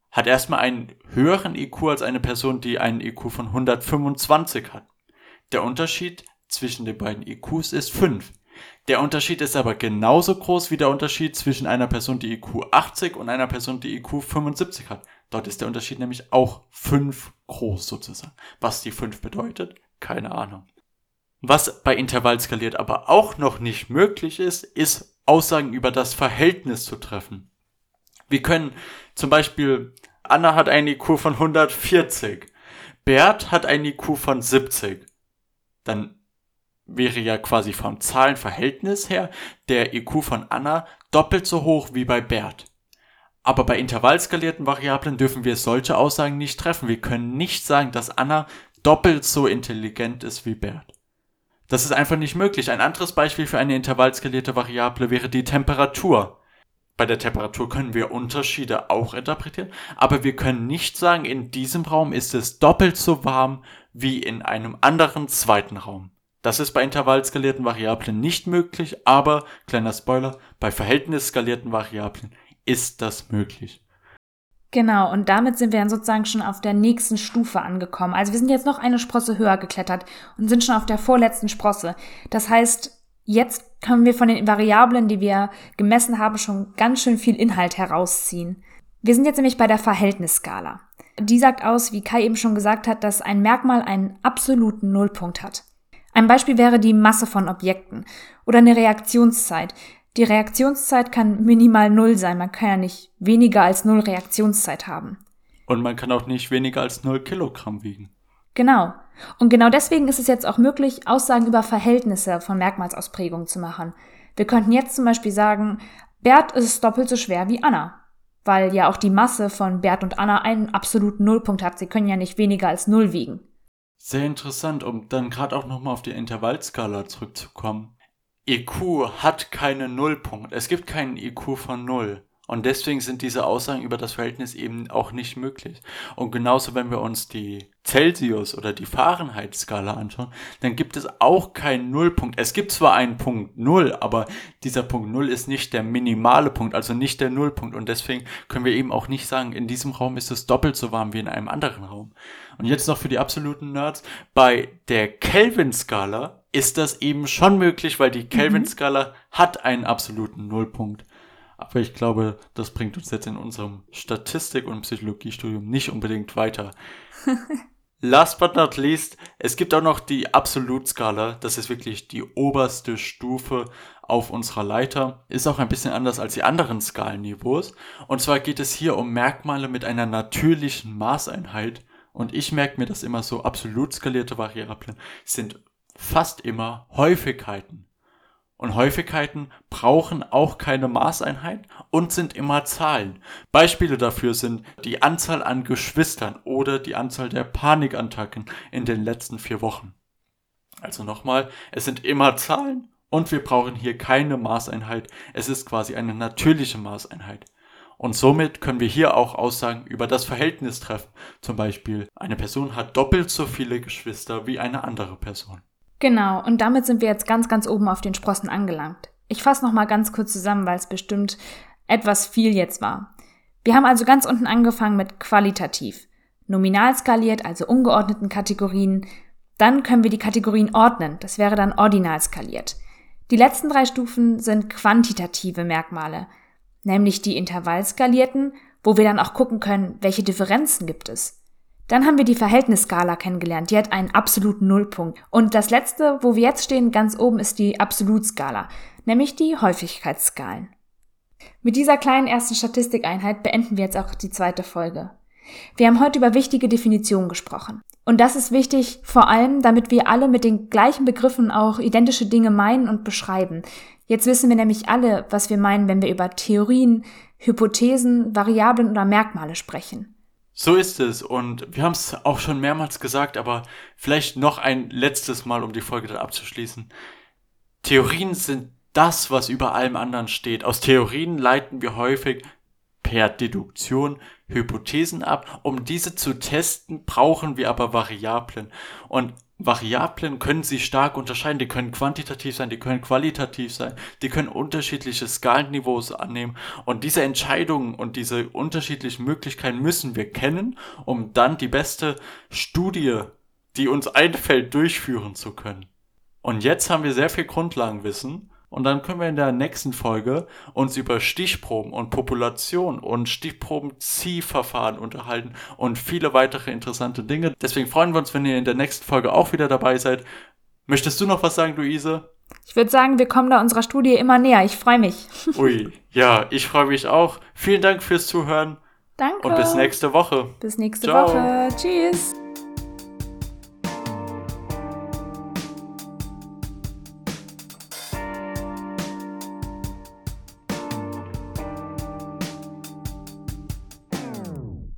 hat erstmal einen höheren IQ als eine Person, die einen IQ von 125 hat. Der Unterschied zwischen den beiden IQs ist 5. Der Unterschied ist aber genauso groß wie der Unterschied zwischen einer Person, die IQ 80 und einer Person, die IQ 75 hat. Dort ist der Unterschied nämlich auch 5 groß sozusagen. Was die 5 bedeutet, keine Ahnung. Was bei Intervall skaliert aber auch noch nicht möglich ist, ist Aussagen über das Verhältnis zu treffen. Wir können zum Beispiel, Anna hat einen IQ von 140, Bert hat einen IQ von 70. Dann wäre ja quasi vom Zahlenverhältnis her der IQ von Anna doppelt so hoch wie bei Bert. Aber bei intervallskalierten Variablen dürfen wir solche Aussagen nicht treffen. Wir können nicht sagen, dass Anna doppelt so intelligent ist wie Bert. Das ist einfach nicht möglich. Ein anderes Beispiel für eine intervallskalierte Variable wäre die Temperatur. Bei der Temperatur können wir Unterschiede auch interpretieren, aber wir können nicht sagen, in diesem Raum ist es doppelt so warm wie in einem anderen zweiten Raum. Das ist bei intervallskalierten Variablen nicht möglich, aber, kleiner Spoiler, bei verhältnisskalierten Variablen ist das möglich. Genau, und damit sind wir dann sozusagen schon auf der nächsten Stufe angekommen. Also wir sind jetzt noch eine Sprosse höher geklettert und sind schon auf der vorletzten Sprosse. Das heißt, jetzt können wir von den Variablen, die wir gemessen haben, schon ganz schön viel Inhalt herausziehen. Wir sind jetzt nämlich bei der Verhältnisskala. Die sagt aus, wie Kai eben schon gesagt hat, dass ein Merkmal einen absoluten Nullpunkt hat. Ein Beispiel wäre die Masse von Objekten oder eine Reaktionszeit. Die Reaktionszeit kann minimal null sein. Man kann ja nicht weniger als null Reaktionszeit haben. Und man kann auch nicht weniger als null Kilogramm wiegen. Genau. Und genau deswegen ist es jetzt auch möglich, Aussagen über Verhältnisse von Merkmalsausprägungen zu machen. Wir könnten jetzt zum Beispiel sagen, Bert ist doppelt so schwer wie Anna. Weil ja auch die Masse von Bert und Anna einen absoluten Nullpunkt hat. Sie können ja nicht weniger als null wiegen. Sehr interessant, um dann gerade auch nochmal auf die Intervallskala zurückzukommen. IQ hat keinen Nullpunkt. Es gibt keinen IQ von Null. Und deswegen sind diese Aussagen über das Verhältnis eben auch nicht möglich. Und genauso, wenn wir uns die Celsius oder die Fahrenheit-Skala anschauen, dann gibt es auch keinen Nullpunkt. Es gibt zwar einen Punkt Null, aber dieser Punkt Null ist nicht der minimale Punkt, also nicht der Nullpunkt. Und deswegen können wir eben auch nicht sagen, in diesem Raum ist es doppelt so warm wie in einem anderen Raum. Und jetzt noch für die absoluten Nerds. Bei der Kelvin-Skala ist das eben schon möglich, weil die Kelvin-Skala mhm. hat einen absoluten Nullpunkt. Aber ich glaube, das bringt uns jetzt in unserem Statistik- und Psychologiestudium nicht unbedingt weiter. [laughs] Last but not least, es gibt auch noch die Absolutskala. Das ist wirklich die oberste Stufe auf unserer Leiter. Ist auch ein bisschen anders als die anderen Skalenniveaus. Und zwar geht es hier um Merkmale mit einer natürlichen Maßeinheit. Und ich merke mir das immer so, absolut skalierte Variablen sind fast immer Häufigkeiten. Und Häufigkeiten brauchen auch keine Maßeinheit und sind immer Zahlen. Beispiele dafür sind die Anzahl an Geschwistern oder die Anzahl der Panikattacken in den letzten vier Wochen. Also nochmal, es sind immer Zahlen und wir brauchen hier keine Maßeinheit. Es ist quasi eine natürliche Maßeinheit. Und somit können wir hier auch Aussagen über das Verhältnis treffen. Zum Beispiel, eine Person hat doppelt so viele Geschwister wie eine andere Person. Genau, und damit sind wir jetzt ganz, ganz oben auf den Sprossen angelangt. Ich fasse nochmal ganz kurz zusammen, weil es bestimmt etwas viel jetzt war. Wir haben also ganz unten angefangen mit qualitativ. Nominal skaliert, also ungeordneten Kategorien. Dann können wir die Kategorien ordnen. Das wäre dann ordinal skaliert. Die letzten drei Stufen sind quantitative Merkmale nämlich die Intervallskalierten, wo wir dann auch gucken können, welche Differenzen gibt es. Dann haben wir die Verhältnisskala kennengelernt, die hat einen absoluten Nullpunkt. Und das letzte, wo wir jetzt stehen, ganz oben, ist die Absolutskala, nämlich die Häufigkeitsskalen. Mit dieser kleinen ersten Statistikeinheit beenden wir jetzt auch die zweite Folge. Wir haben heute über wichtige Definitionen gesprochen. Und das ist wichtig, vor allem, damit wir alle mit den gleichen Begriffen auch identische Dinge meinen und beschreiben. Jetzt wissen wir nämlich alle, was wir meinen, wenn wir über Theorien, Hypothesen, Variablen oder Merkmale sprechen. So ist es und wir haben es auch schon mehrmals gesagt, aber vielleicht noch ein letztes Mal, um die Folge dann abzuschließen. Theorien sind das, was über allem anderen steht. Aus Theorien leiten wir häufig per Deduktion Hypothesen ab. Um diese zu testen, brauchen wir aber Variablen. Und Variablen können sich stark unterscheiden. Die können quantitativ sein, die können qualitativ sein, die können unterschiedliche Skalenniveaus annehmen. Und diese Entscheidungen und diese unterschiedlichen Möglichkeiten müssen wir kennen, um dann die beste Studie, die uns einfällt, durchführen zu können. Und jetzt haben wir sehr viel Grundlagenwissen und dann können wir in der nächsten Folge uns über Stichproben und Population und Stichprobenziehverfahren unterhalten und viele weitere interessante Dinge. Deswegen freuen wir uns, wenn ihr in der nächsten Folge auch wieder dabei seid. Möchtest du noch was sagen, Luise? Ich würde sagen, wir kommen da unserer Studie immer näher. Ich freue mich. [laughs] Ui, ja, ich freue mich auch. Vielen Dank fürs Zuhören. Danke. Und bis nächste Woche. Bis nächste Ciao. Woche. Tschüss.